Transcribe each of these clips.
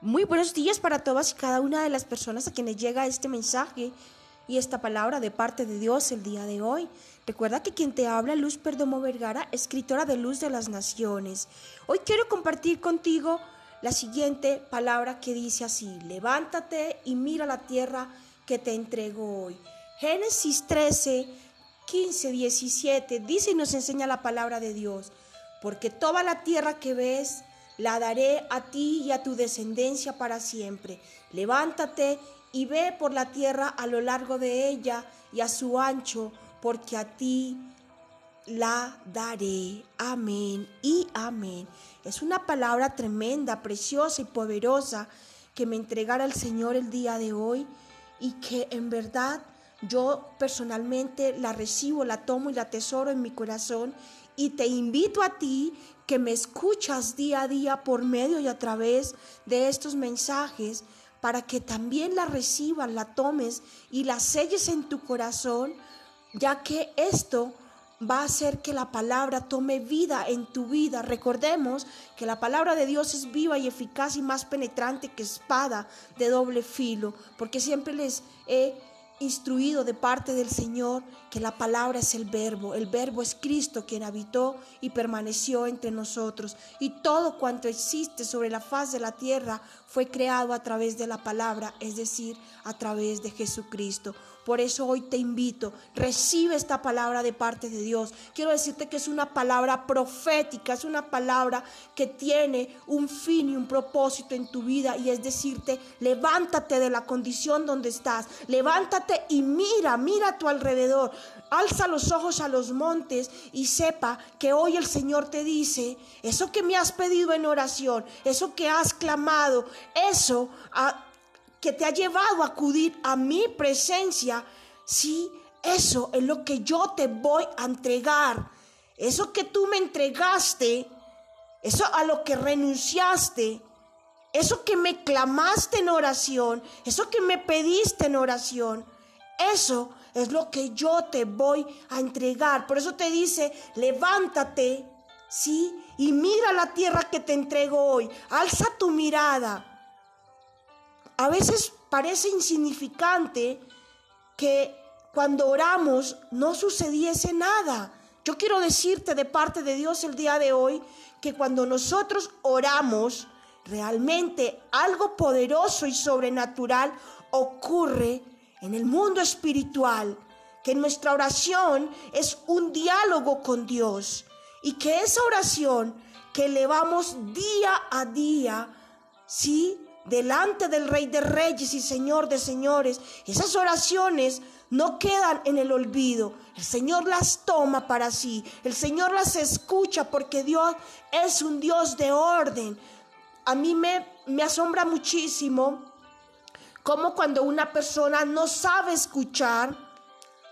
Muy buenos días para todas y cada una de las personas a quienes llega este mensaje y esta palabra de parte de Dios el día de hoy. Recuerda que quien te habla, Luz Perdomo Vergara, escritora de Luz de las Naciones. Hoy quiero compartir contigo la siguiente palabra que dice así, levántate y mira la tierra que te entrego hoy. Génesis 13, 15, 17 dice y nos enseña la palabra de Dios, porque toda la tierra que ves, la daré a ti y a tu descendencia para siempre. Levántate y ve por la tierra a lo largo de ella y a su ancho, porque a ti la daré. Amén y amén. Es una palabra tremenda, preciosa y poderosa que me entregara el Señor el día de hoy y que en verdad yo personalmente la recibo, la tomo y la tesoro en mi corazón y te invito a ti que me escuchas día a día por medio y a través de estos mensajes para que también la recibas, la tomes y la selles en tu corazón, ya que esto va a hacer que la palabra tome vida en tu vida. Recordemos que la palabra de Dios es viva y eficaz y más penetrante que espada de doble filo, porque siempre les he instruido de parte del Señor que la palabra es el verbo, el verbo es Cristo quien habitó y permaneció entre nosotros y todo cuanto existe sobre la faz de la tierra fue creado a través de la palabra, es decir, a través de Jesucristo. Por eso hoy te invito, recibe esta palabra de parte de Dios. Quiero decirte que es una palabra profética, es una palabra que tiene un fin y un propósito en tu vida y es decirte, levántate de la condición donde estás, levántate y mira, mira a tu alrededor, alza los ojos a los montes y sepa que hoy el Señor te dice, eso que me has pedido en oración, eso que has clamado, eso que te ha llevado a acudir a mi presencia, sí, eso es lo que yo te voy a entregar. Eso que tú me entregaste, eso a lo que renunciaste, eso que me clamaste en oración, eso que me pediste en oración, eso es lo que yo te voy a entregar. Por eso te dice, levántate, ¿sí? Y mira la tierra que te entrego hoy. Alza tu mirada. A veces parece insignificante que cuando oramos no sucediese nada. Yo quiero decirte de parte de Dios el día de hoy que cuando nosotros oramos, realmente algo poderoso y sobrenatural ocurre en el mundo espiritual, que nuestra oración es un diálogo con Dios y que esa oración que elevamos día a día, ¿sí? Delante del Rey de Reyes y Señor de Señores, esas oraciones no quedan en el olvido. El Señor las toma para sí. El Señor las escucha porque Dios es un Dios de orden. A mí me, me asombra muchísimo como cuando una persona no sabe escuchar,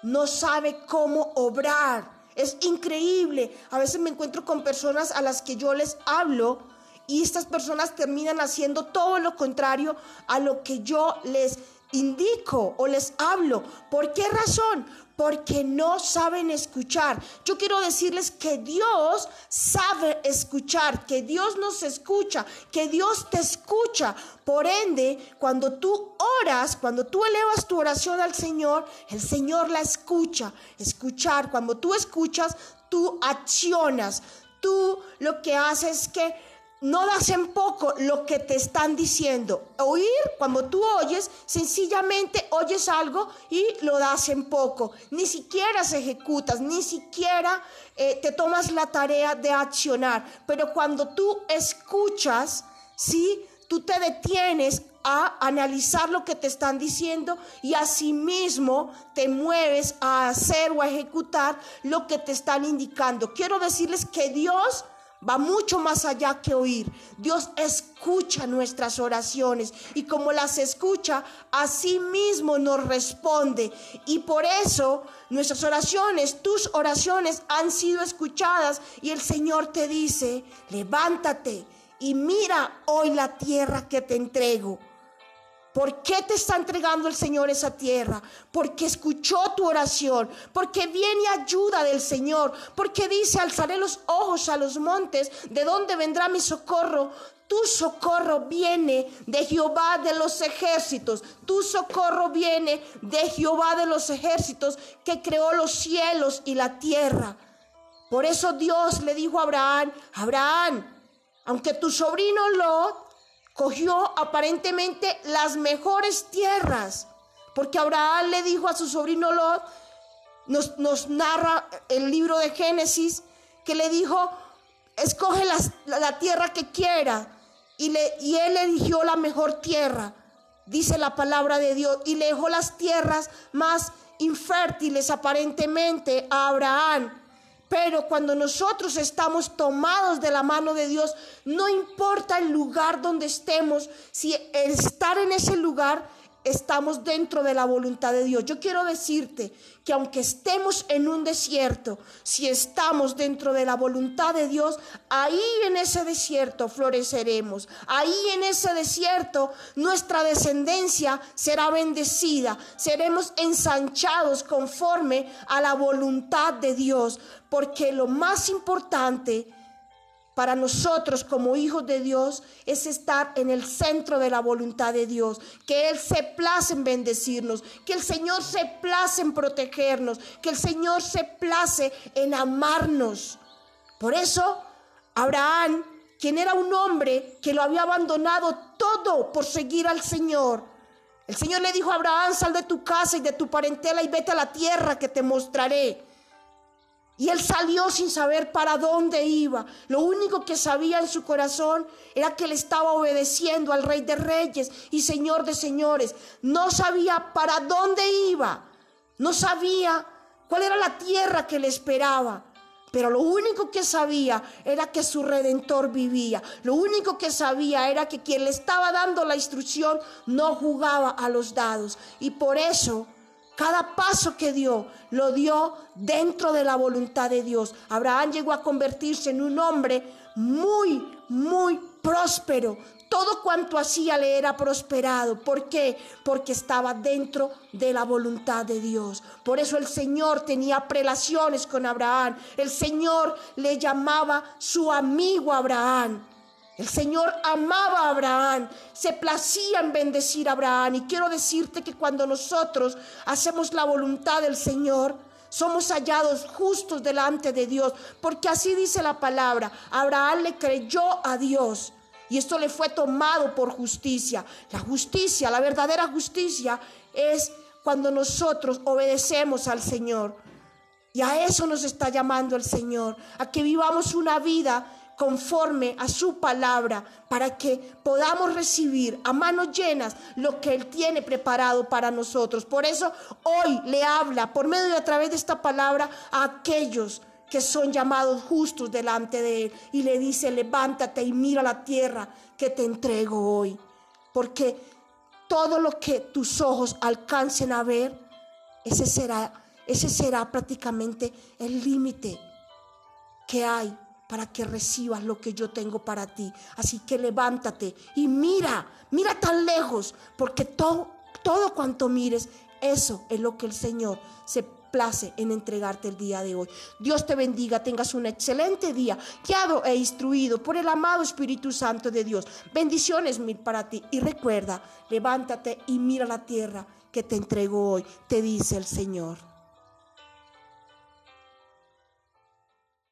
no sabe cómo obrar. Es increíble. A veces me encuentro con personas a las que yo les hablo y estas personas terminan haciendo todo lo contrario a lo que yo les indico o les hablo. ¿Por qué razón? Porque no saben escuchar. Yo quiero decirles que Dios sabe escuchar, que Dios nos escucha, que Dios te escucha. Por ende, cuando tú oras, cuando tú elevas tu oración al Señor, el Señor la escucha. Escuchar, cuando tú escuchas, tú accionas. Tú lo que haces es que no das en poco lo que te están diciendo. Oír, cuando tú oyes, sencillamente oyes algo y lo das en poco. Ni siquiera se ejecutas, ni siquiera eh, te tomas la tarea de accionar. Pero cuando tú escuchas, sí, tú te detienes a analizar lo que te están diciendo y asimismo te mueves a hacer o a ejecutar lo que te están indicando. Quiero decirles que Dios va mucho más allá que oír. Dios escucha nuestras oraciones y como las escucha, así mismo nos responde. Y por eso nuestras oraciones, tus oraciones han sido escuchadas y el Señor te dice, levántate y mira hoy la tierra que te entrego. ¿Por qué te está entregando el Señor esa tierra? Porque escuchó tu oración, porque viene ayuda del Señor, porque dice, alzaré los ojos a los montes, ¿de dónde vendrá mi socorro? tu socorro viene de Jehová de los ejércitos. Tu socorro viene de Jehová de los ejércitos que creó los cielos y la tierra. Por eso Dios le dijo a Abraham, Abraham, aunque tu sobrino Lot cogió aparentemente las mejores tierras, porque Abraham le dijo a su sobrino Lot, nos, nos narra el libro de Génesis, que le dijo, escoge la tierra que quiera, y, le, y él eligió la mejor tierra, dice la palabra de Dios, y le dejó las tierras más infértiles aparentemente a Abraham. Pero cuando nosotros estamos tomados de la mano de Dios, no importa el lugar donde estemos, si estar en ese lugar estamos dentro de la voluntad de Dios. Yo quiero decirte que aunque estemos en un desierto, si estamos dentro de la voluntad de Dios, ahí en ese desierto floreceremos. Ahí en ese desierto nuestra descendencia será bendecida. Seremos ensanchados conforme a la voluntad de Dios. Porque lo más importante para nosotros como hijos de Dios es estar en el centro de la voluntad de Dios, que Él se place en bendecirnos, que el Señor se place en protegernos, que el Señor se place en amarnos. Por eso, Abraham, quien era un hombre que lo había abandonado todo por seguir al Señor, el Señor le dijo a Abraham, sal de tu casa y de tu parentela y vete a la tierra que te mostraré. Y él salió sin saber para dónde iba. Lo único que sabía en su corazón era que él estaba obedeciendo al Rey de Reyes y Señor de Señores. No sabía para dónde iba. No sabía cuál era la tierra que le esperaba. Pero lo único que sabía era que su redentor vivía. Lo único que sabía era que quien le estaba dando la instrucción no jugaba a los dados. Y por eso cada paso que dio, lo dio dentro de la voluntad de Dios. Abraham llegó a convertirse en un hombre muy, muy próspero. Todo cuanto hacía le era prosperado. ¿Por qué? Porque estaba dentro de la voluntad de Dios. Por eso el Señor tenía prelaciones con Abraham. El Señor le llamaba su amigo Abraham. El Señor amaba a Abraham, se placía en bendecir a Abraham. Y quiero decirte que cuando nosotros hacemos la voluntad del Señor, somos hallados justos delante de Dios, porque así dice la palabra. Abraham le creyó a Dios y esto le fue tomado por justicia. La justicia, la verdadera justicia es cuando nosotros obedecemos al Señor. Y a eso nos está llamando el Señor, a que vivamos una vida conforme a su palabra para que podamos recibir a manos llenas lo que Él tiene preparado para nosotros. Por eso hoy le habla por medio de a través de esta palabra a aquellos que son llamados justos delante de Él y le dice, levántate y mira la tierra que te entrego hoy. Porque todo lo que tus ojos alcancen a ver, ese será, ese será prácticamente el límite que hay para que recibas lo que yo tengo para ti. Así que levántate y mira, mira tan lejos, porque todo, cuanto mires, eso es lo que el Señor se place en entregarte el día de hoy. Dios te bendiga, tengas un excelente día, guiado e instruido por el amado Espíritu Santo de Dios. Bendiciones mil para ti y recuerda, levántate y mira la tierra que te entrego hoy, te dice el Señor.